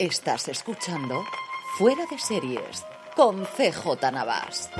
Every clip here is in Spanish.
Estás escuchando Fuera de Series con CJ Navas.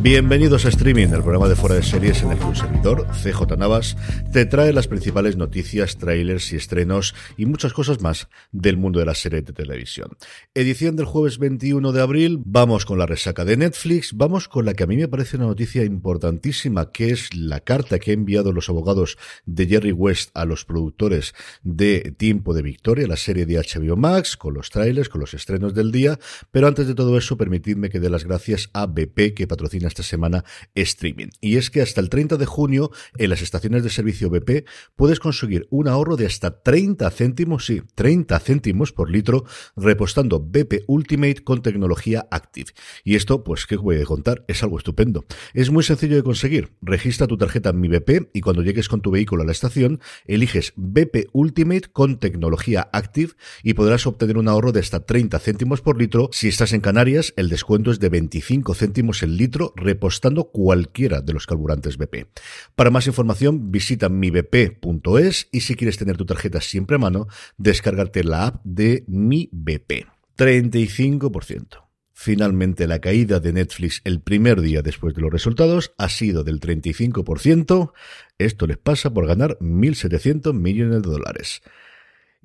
Bienvenidos a Streaming, el programa de fuera de series en el que un servidor, CJ Navas, te trae las principales noticias, trailers y estrenos y muchas cosas más del mundo de la serie de televisión. Edición del jueves 21 de abril, vamos con la resaca de Netflix, vamos con la que a mí me parece una noticia importantísima, que es la carta que han enviado los abogados de Jerry West a los productores de Tiempo de Victoria, la serie de HBO Max, con los trailers, con los estrenos del día, pero antes de todo eso, permitidme que dé las gracias a BP, que patrocina esta semana streaming. Y es que hasta el 30 de junio en las estaciones de servicio BP puedes conseguir un ahorro de hasta 30 céntimos, sí, 30 céntimos por litro repostando BP Ultimate con tecnología Active. Y esto, pues, ¿qué voy a contar? Es algo estupendo. Es muy sencillo de conseguir. Registra tu tarjeta en Mi BP y cuando llegues con tu vehículo a la estación, eliges BP Ultimate con tecnología Active y podrás obtener un ahorro de hasta 30 céntimos por litro. Si estás en Canarias, el descuento es de 25 céntimos el litro repostando cualquiera de los carburantes BP. Para más información, visita mibp.es y si quieres tener tu tarjeta siempre a mano, descárgate la app de Mi BP. 35%. Finalmente, la caída de Netflix el primer día después de los resultados ha sido del 35%. Esto les pasa por ganar 1.700 millones de dólares.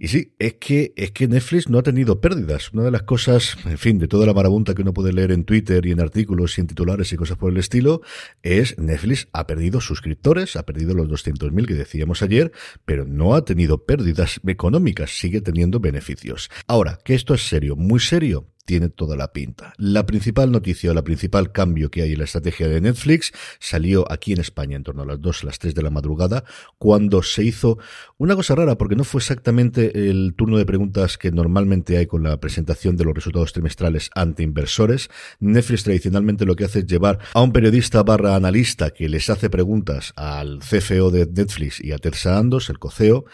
Y sí, es que, es que Netflix no ha tenido pérdidas. Una de las cosas, en fin, de toda la marabunta que uno puede leer en Twitter y en artículos y en titulares y cosas por el estilo, es Netflix ha perdido suscriptores, ha perdido los 200.000 que decíamos ayer, pero no ha tenido pérdidas económicas, sigue teniendo beneficios. Ahora, que esto es serio, muy serio, tiene toda la pinta. La principal noticia o la principal cambio que hay en la estrategia de Netflix salió aquí en España en torno a las 2, las 3 de la madrugada, cuando se hizo una cosa rara, porque no fue exactamente el turno de preguntas que normalmente hay con la presentación de los resultados trimestrales ante inversores. Netflix tradicionalmente lo que hace es llevar a un periodista barra analista que les hace preguntas al CFO de Netflix y a Ted Sarandos, el coceo,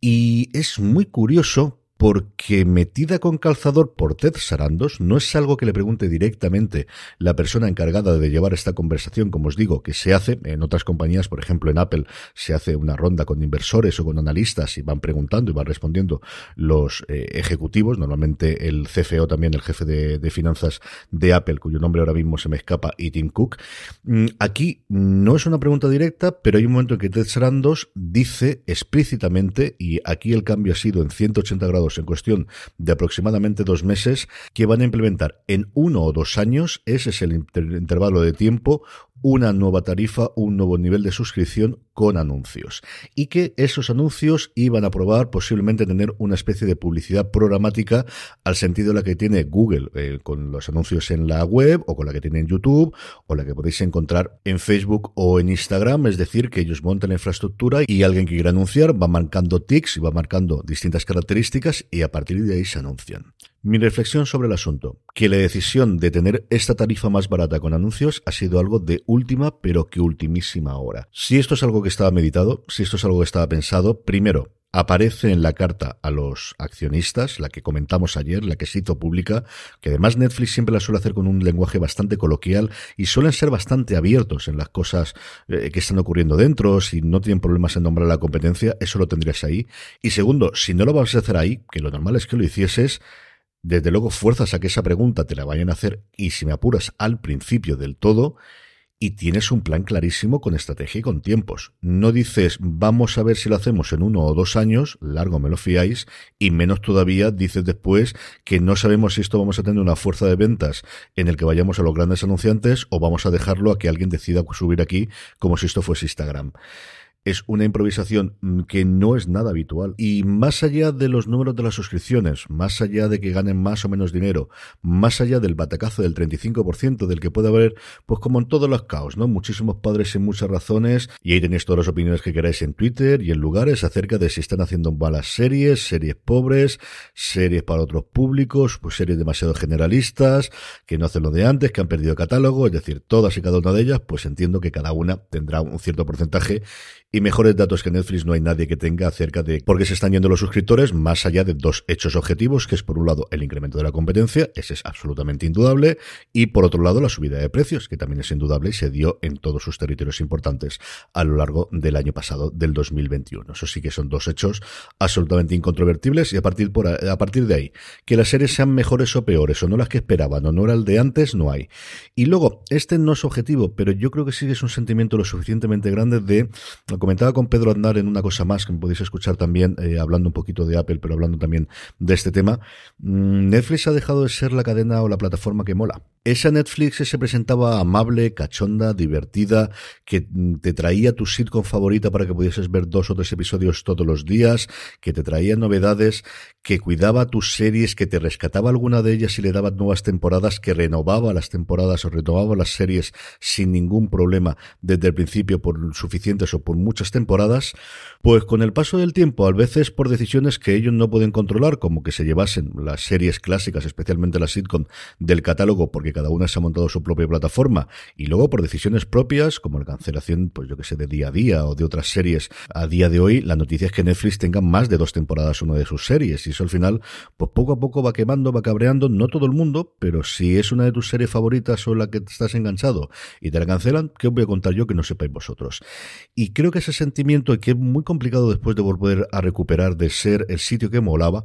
y es muy curioso porque metida con calzador por Ted Sarandos no es algo que le pregunte directamente la persona encargada de llevar esta conversación, como os digo, que se hace en otras compañías, por ejemplo en Apple se hace una ronda con inversores o con analistas y van preguntando y van respondiendo los eh, ejecutivos, normalmente el CFO también, el jefe de, finanzas de Apple, cuyo nombre ahora mismo se me escapa, y Tim Cook. Mm, aquí no es una pregunta directa, pero hay un momento en que Ted Sarandos dice explícitamente, y aquí el cambio ha sido en 180 grados en cuestión de aproximadamente dos meses que van a implementar en uno o dos años, ese es el intervalo de tiempo, una nueva tarifa, un nuevo nivel de suscripción con anuncios. Y que esos anuncios iban a probar posiblemente tener una especie de publicidad programática al sentido de la que tiene Google eh, con los anuncios en la web o con la que tiene en YouTube o la que podéis encontrar en Facebook o en Instagram. Es decir, que ellos montan la infraestructura y alguien que quiera anunciar va marcando tics y va marcando distintas características y a partir de ahí se anuncian. Mi reflexión sobre el asunto, que la decisión de tener esta tarifa más barata con anuncios ha sido algo de última pero que ultimísima hora. Si esto es algo que estaba meditado, si esto es algo que estaba pensado, primero, aparece en la carta a los accionistas, la que comentamos ayer, la que se hizo pública, que además Netflix siempre la suele hacer con un lenguaje bastante coloquial y suelen ser bastante abiertos en las cosas eh, que están ocurriendo dentro, si no tienen problemas en nombrar la competencia, eso lo tendrías ahí. Y segundo, si no lo vas a hacer ahí, que lo normal es que lo hicieses, desde luego fuerzas a que esa pregunta te la vayan a hacer y si me apuras al principio del todo y tienes un plan clarísimo con estrategia y con tiempos. No dices vamos a ver si lo hacemos en uno o dos años, largo me lo fiáis, y menos todavía dices después que no sabemos si esto vamos a tener una fuerza de ventas en el que vayamos a los grandes anunciantes o vamos a dejarlo a que alguien decida subir aquí como si esto fuese Instagram es una improvisación mm, que no es nada habitual. Y más allá de los números de las suscripciones, más allá de que ganen más o menos dinero, más allá del batacazo del 35% del que puede haber, pues como en todos los caos, ¿no? Muchísimos padres y muchas razones, y ahí tenéis todas las opiniones que queráis en Twitter y en lugares acerca de si están haciendo malas series, series pobres, series para otros públicos, pues series demasiado generalistas, que no hacen lo de antes, que han perdido catálogo, es decir, todas y cada una de ellas, pues entiendo que cada una tendrá un cierto porcentaje y mejores datos que Netflix no hay nadie que tenga acerca de por qué se están yendo los suscriptores, más allá de dos hechos objetivos, que es por un lado el incremento de la competencia, ese es absolutamente indudable, y por otro lado la subida de precios, que también es indudable y se dio en todos sus territorios importantes a lo largo del año pasado, del 2021. Eso sí que son dos hechos absolutamente incontrovertibles y a partir, por, a partir de ahí, que las series sean mejores o peores o no las que esperaban o no era el de antes, no hay. Y luego, este no es objetivo, pero yo creo que sí que es un sentimiento lo suficientemente grande de, comentaba con Pedro Andar en una cosa más que me podéis escuchar también, eh, hablando un poquito de Apple, pero hablando también de este tema, mm, Netflix ha dejado de ser la cadena o la plataforma que mola. Esa Netflix se presentaba amable, cachonda, divertida, que mm, te traía tu sitcom favorita para que pudieses ver dos o tres episodios todos los días, que te traía novedades, que cuidaba tus series, que te rescataba alguna de ellas y le daba nuevas temporadas, que renovaba las temporadas o renovaba las series sin ningún problema desde el principio por suficientes o por muchas temporadas, pues con el paso del tiempo, a veces por decisiones que ellos no pueden controlar, como que se llevasen las series clásicas, especialmente las sitcom, del catálogo, porque cada una se ha montado su propia plataforma, y luego por decisiones propias, como la cancelación, pues yo que sé, de día a día o de otras series, a día de hoy, la noticia es que Netflix tenga más de dos temporadas una de sus series, y eso al final, pues poco a poco va quemando, va cabreando, no todo el mundo, pero si es una de tus series favoritas o la que estás enganchado y te la cancelan, ¿qué os voy a contar yo que no sepáis vosotros? Y creo que ese sentimiento, que es muy complicado después de volver a recuperar de ser el sitio que molaba,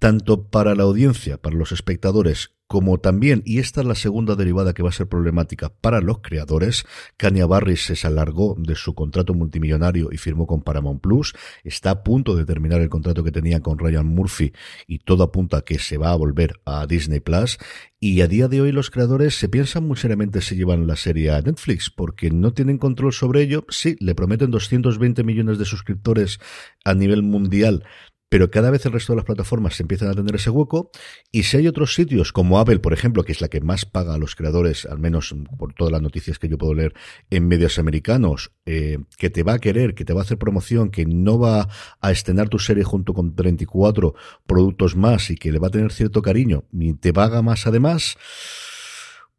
tanto para la audiencia, para los espectadores, como también, y esta es la segunda derivada que va a ser problemática para los creadores, Kanye Barris se alargó de su contrato multimillonario y firmó con Paramount Plus, está a punto de terminar el contrato que tenía con Ryan Murphy y todo apunta a que se va a volver a Disney Plus, y a día de hoy los creadores se piensan muy seriamente si llevan la serie a Netflix, porque no tienen control sobre ello, sí, le prometen 220 millones de suscriptores a nivel mundial, pero cada vez el resto de las plataformas se empiezan a tener ese hueco y si hay otros sitios como Apple, por ejemplo, que es la que más paga a los creadores, al menos por todas las noticias que yo puedo leer en medios americanos, eh, que te va a querer, que te va a hacer promoción, que no va a estrenar tu serie junto con 34 productos más y que le va a tener cierto cariño y te paga más además,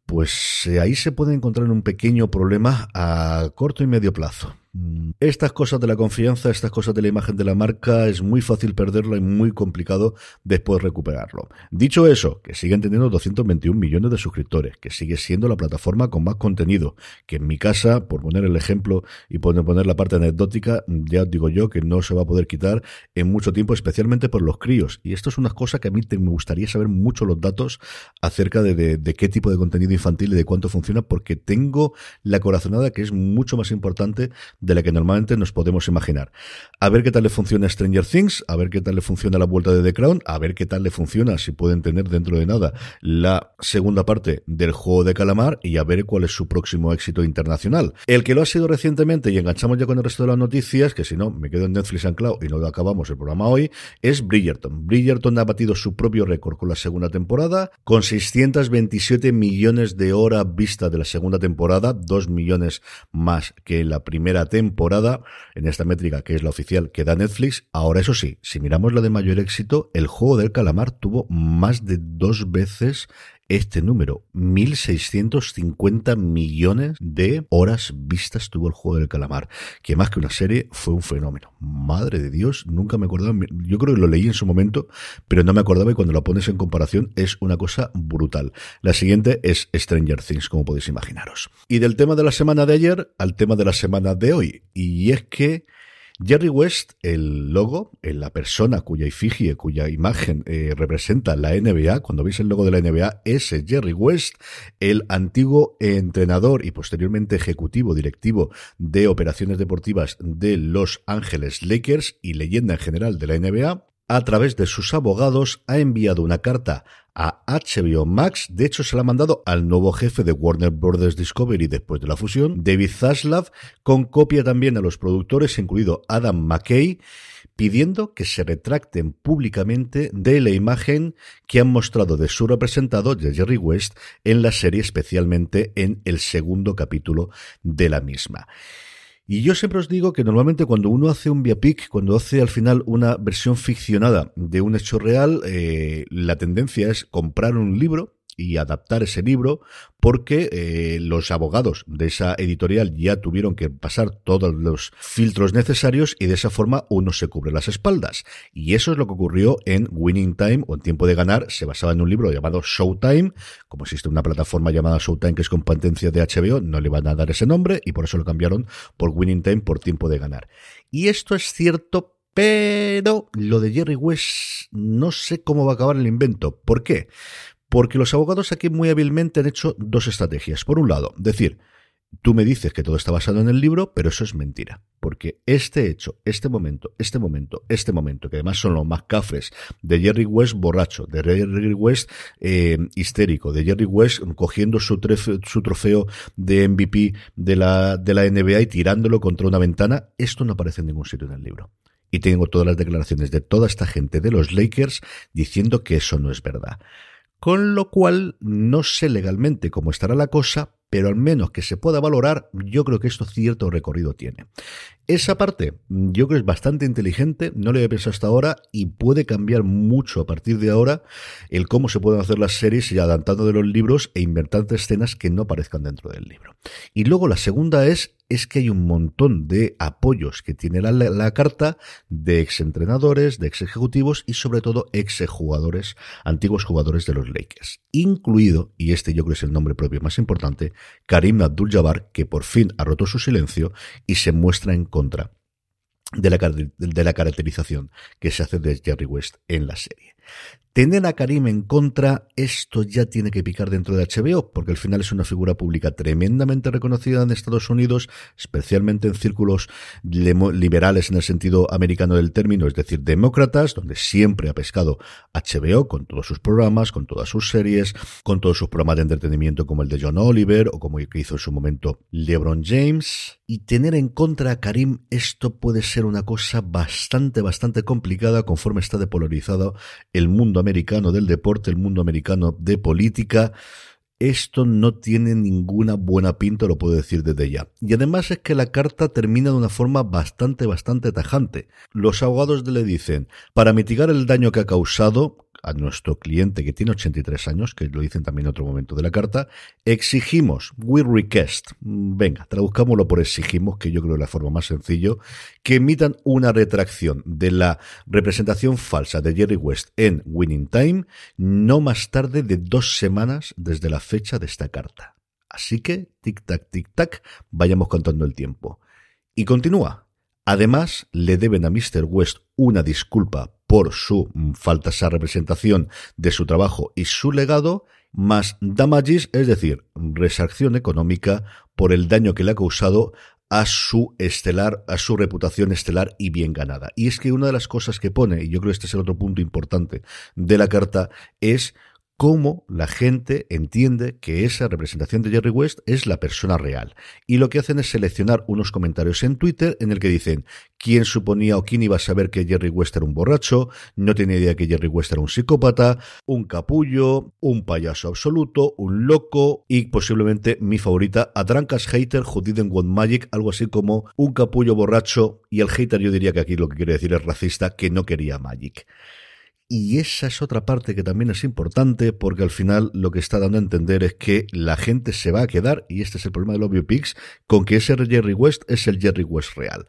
pues eh, ahí se puede encontrar un pequeño problema a corto y medio plazo. Mm, estas cosas de la confianza, estas cosas de la imagen de la marca, es muy fácil perderla y muy complicado después recuperarlo. Dicho eso, que siguen teniendo 221 millones de suscriptores, que sigue siendo la plataforma con más contenido, que en mi casa, por poner el ejemplo y poner, poner la parte anecdótica, ya digo yo que no se va a poder quitar en mucho tiempo, especialmente por los críos. Y esto es una cosa que a mí me gustaría saber mucho los datos acerca de, de qué tipo de contenido infantil y de cuánto funciona, porque tengo la corazonada que es mucho más importante de la que normalmente nos podemos imaginar. A ver qué tal le funciona Stranger Things, a ver qué tal le funciona la vuelta de The Crown, a ver qué tal le funciona, si pueden tener dentro de nada la segunda parte del juego de calamar y a ver cuál es su próximo éxito internacional. El que lo ha sido recientemente, y enganchamos ya con el resto de las noticias, que si no, me quedo en Netflix Cloud y no acabamos el programa hoy, es Bridgerton. Bridgerton ha batido su propio récord con la segunda temporada, con 627 millones de horas vistas de la segunda temporada, 2 millones más que la primera temporada, en esta métrica que es la oficial que da Netflix. Ahora, eso sí, si miramos la de mayor éxito, el juego del calamar tuvo más de dos veces este número. 1.650 millones de horas vistas tuvo el juego del calamar, que más que una serie fue un fenómeno. Madre de Dios, nunca me acordaba, yo creo que lo leí en su momento, pero no me acordaba y cuando lo pones en comparación es una cosa brutal. La siguiente es Stranger Things, como podéis imaginaros. Y del tema de la semana de ayer al tema de la semana de hoy. Y es que Jerry West, el logo, la persona cuya efigie, cuya imagen eh, representa la NBA, cuando veis el logo de la NBA, ese Jerry West, el antiguo entrenador y posteriormente ejecutivo directivo de operaciones deportivas de Los Ángeles Lakers y leyenda en general de la NBA, a través de sus abogados ha enviado una carta a HBO Max. De hecho, se la ha mandado al nuevo jefe de Warner Brothers Discovery después de la fusión, David Zaslav, con copia también a los productores, incluido Adam McKay, pidiendo que se retracten públicamente de la imagen que han mostrado de su representado, Jerry West, en la serie, especialmente en el segundo capítulo de la misma. Y yo siempre os digo que normalmente cuando uno hace un biopic, cuando hace al final una versión ficcionada de un hecho real, eh, la tendencia es comprar un libro y adaptar ese libro porque eh, los abogados de esa editorial ya tuvieron que pasar todos los filtros necesarios y de esa forma uno se cubre las espaldas. Y eso es lo que ocurrió en Winning Time o en Tiempo de Ganar. Se basaba en un libro llamado Showtime. Como existe una plataforma llamada Showtime que es competencia de HBO, no le van a dar ese nombre y por eso lo cambiaron por Winning Time por Tiempo de Ganar. Y esto es cierto pero lo de Jerry West no sé cómo va a acabar el invento. ¿Por qué? Porque los abogados aquí muy hábilmente han hecho dos estrategias. Por un lado, decir, tú me dices que todo está basado en el libro, pero eso es mentira. Porque este hecho, este momento, este momento, este momento, que además son los más cafres, de Jerry West borracho, de Jerry West eh, histérico, de Jerry West cogiendo su, su trofeo de MVP de la, de la NBA y tirándolo contra una ventana, esto no aparece en ningún sitio en el libro. Y tengo todas las declaraciones de toda esta gente de los Lakers diciendo que eso no es verdad. Con lo cual, no sé legalmente cómo estará la cosa, pero al menos que se pueda valorar, yo creo que esto cierto recorrido tiene. Esa parte, yo creo que es bastante inteligente, no lo había pensado hasta ahora y puede cambiar mucho a partir de ahora el cómo se pueden hacer las series y adaptando de los libros e inventando escenas que no aparezcan dentro del libro. Y luego la segunda es es que hay un montón de apoyos que tiene la, carta de exentrenadores, de ex ejecutivos y sobre todo ex jugadores, antiguos jugadores de los Lakers. Incluido, y este yo creo es el nombre propio más importante, Karim Abdul-Jabbar, que por fin ha roto su silencio y se muestra en contra de la, de la caracterización que se hace de Jerry West en la serie. Tener a Karim en contra, esto ya tiene que picar dentro de HBO, porque al final es una figura pública tremendamente reconocida en Estados Unidos, especialmente en círculos liberales en el sentido americano del término, es decir, demócratas, donde siempre ha pescado HBO con todos sus programas, con todas sus series, con todos sus programas de entretenimiento como el de John Oliver o como hizo en su momento LeBron James. Y tener en contra a Karim, esto puede ser una cosa bastante, bastante complicada conforme está depolarizado el mundo americano del deporte, el mundo americano de política. Esto no tiene ninguna buena pinta, lo puedo decir desde ya. Y además es que la carta termina de una forma bastante, bastante tajante. Los abogados le dicen, para mitigar el daño que ha causado, a nuestro cliente que tiene 83 años, que lo dicen también en otro momento de la carta, exigimos, we request, venga, traduzcámoslo por exigimos, que yo creo es la forma más sencillo, que emitan una retracción de la representación falsa de Jerry West en Winning Time no más tarde de dos semanas desde la fecha de esta carta. Así que, tic-tac, tic-tac, vayamos contando el tiempo. Y continúa. Además, le deben a Mr. West una disculpa por su mm, falta esa representación de su trabajo y su legado, más damages, es decir, resarcción económica por el daño que le ha causado a su estelar, a su reputación estelar y bien ganada. Y es que una de las cosas que pone, y yo creo que este es el otro punto importante de la carta, es cómo la gente entiende que esa representación de Jerry West es la persona real. Y lo que hacen es seleccionar unos comentarios en Twitter en el que dicen quién suponía o quién iba a saber que Jerry West era un borracho, no tenía idea que Jerry West era un psicópata, un capullo, un payaso absoluto, un loco y posiblemente mi favorita, a Drunkas Hater Who Didn't Want Magic, algo así como un capullo borracho y el hater yo diría que aquí lo que quiere decir es racista que no quería Magic. Y esa es otra parte que también es importante porque al final lo que está dando a entender es que la gente se va a quedar, y este es el problema de los biopics, con que ese Jerry West es el Jerry West real.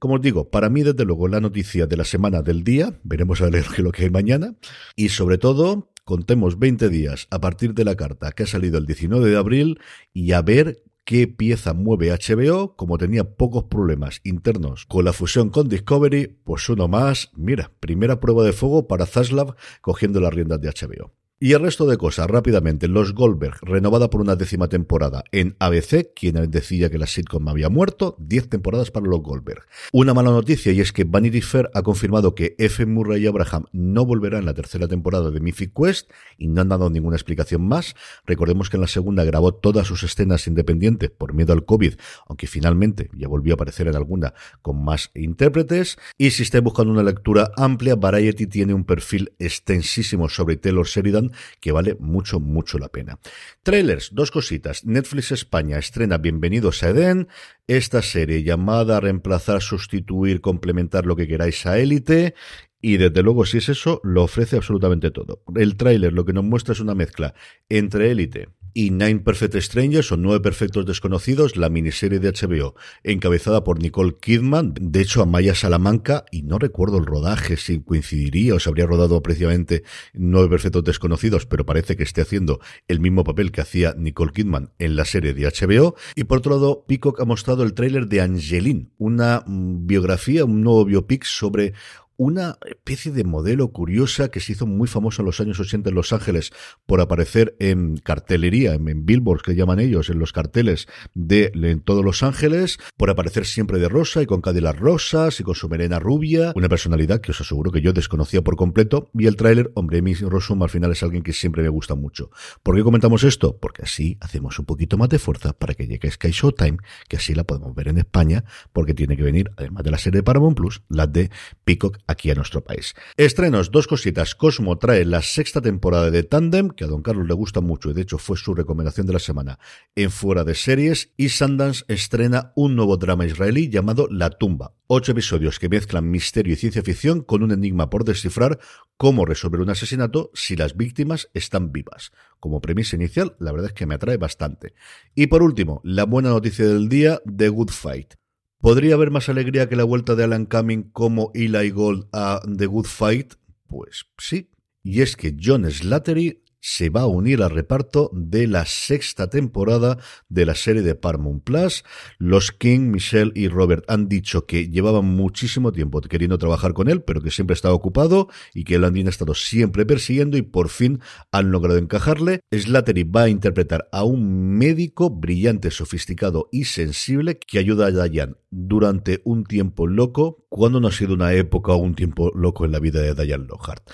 Como os digo, para mí desde luego la noticia de la semana del día, veremos a ver lo que hay mañana, y sobre todo contemos 20 días a partir de la carta que ha salido el 19 de abril y a ver qué pieza mueve HBO, como tenía pocos problemas internos con la fusión con Discovery, pues uno más, mira, primera prueba de fuego para Zaslav cogiendo las riendas de HBO. Y el resto de cosas, rápidamente, Los Goldberg, renovada por una décima temporada en ABC, quien decía que la sitcom había muerto, 10 temporadas para Los Goldberg. Una mala noticia y es que Vanity Fair ha confirmado que F. Murray Abraham no volverá en la tercera temporada de Mythic Quest y no han dado ninguna explicación más. Recordemos que en la segunda grabó todas sus escenas independientes por miedo al COVID, aunque finalmente ya volvió a aparecer en alguna con más intérpretes. Y si estáis buscando una lectura amplia, Variety tiene un perfil extensísimo sobre Taylor Sheridan que vale mucho, mucho la pena. Trailers, dos cositas. Netflix España estrena Bienvenidos a Eden, esta serie llamada a reemplazar, sustituir, complementar lo que queráis a Élite y desde luego, si es eso, lo ofrece absolutamente todo. El tráiler lo que nos muestra es una mezcla entre élite y Nine Perfect Strangers o Nueve Perfectos Desconocidos, la miniserie de HBO, encabezada por Nicole Kidman, de hecho Amaya Salamanca, y no recuerdo el rodaje, si coincidiría o se habría rodado precisamente Nueve Perfectos Desconocidos, pero parece que esté haciendo el mismo papel que hacía Nicole Kidman en la serie de HBO. Y por otro lado, Peacock ha mostrado el tráiler de Angeline, una mm, biografía, un nuevo biopic sobre una especie de modelo curiosa que se hizo muy famosa en los años 80 en Los Ángeles por aparecer en cartelería, en, billboards que llaman ellos, en los carteles de en todos Los Ángeles, por aparecer siempre de rosa y con Cadillac rosas y con su melena rubia, una personalidad que os aseguro que yo desconocía por completo, y el tráiler, hombre, Amy Rossum al final es alguien que siempre me gusta mucho. ¿Por qué comentamos esto? Porque así hacemos un poquito más de fuerza para que llegue Sky Showtime, que así la podemos ver en España, porque tiene que venir, además de la serie de Paramount Plus, la de Peacock aquí a nuestro país. Estrenos, dos cositas. Cosmo trae la sexta temporada de Tandem, que a don Carlos le gusta mucho y de hecho fue su recomendación de la semana en Fuera de Series. Y Sundance estrena un nuevo drama israelí llamado La Tumba. Ocho episodios que mezclan misterio y ciencia ficción con un enigma por descifrar cómo resolver un asesinato si las víctimas están vivas. Como premisa inicial, la verdad es que me atrae bastante. Y por último, la buena noticia del día, The Good Fight. ¿Podría haber más alegría que la vuelta de Alan Cumming como Eli Gold a The Good Fight? Pues sí. Y es que John Slattery se va a unir al reparto de la sexta temporada de la serie de Paramount Plus. Los King, Michelle y Robert han dicho que llevaban muchísimo tiempo queriendo trabajar con él, pero que siempre estaba ocupado y que lo han estado siempre persiguiendo y por fin han logrado encajarle. Slattery va a interpretar a un médico brillante, sofisticado y sensible que ayuda a Diane durante un tiempo loco, cuando no ha sido una época o un tiempo loco en la vida de Diane Lockhart.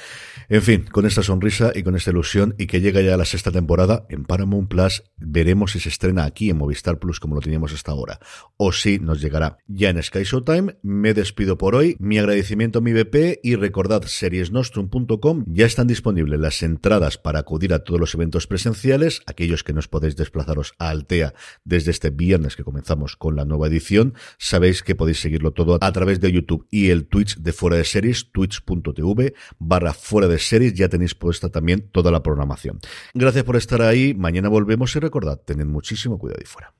En fin, con esta sonrisa y con esta ilusión y que llega ya la sexta temporada en Paramount Plus, veremos si se estrena aquí en Movistar Plus como lo teníamos hasta ahora o si nos llegará ya en Sky Showtime. Me despido por hoy, mi agradecimiento a mi BP y recordad seriesnostrum.com ya están disponibles las entradas para acudir a todos los eventos presenciales, aquellos que nos podéis desplazaros a Altea desde este viernes que comenzamos con la nueva edición sabéis que podéis seguirlo todo a través de YouTube y el Twitch de Fuera de Series, twitch.tv barra Fuera de Series, ya tenéis puesta también toda la programación. Gracias por estar ahí, mañana volvemos y recordad, tened muchísimo cuidado y fuera.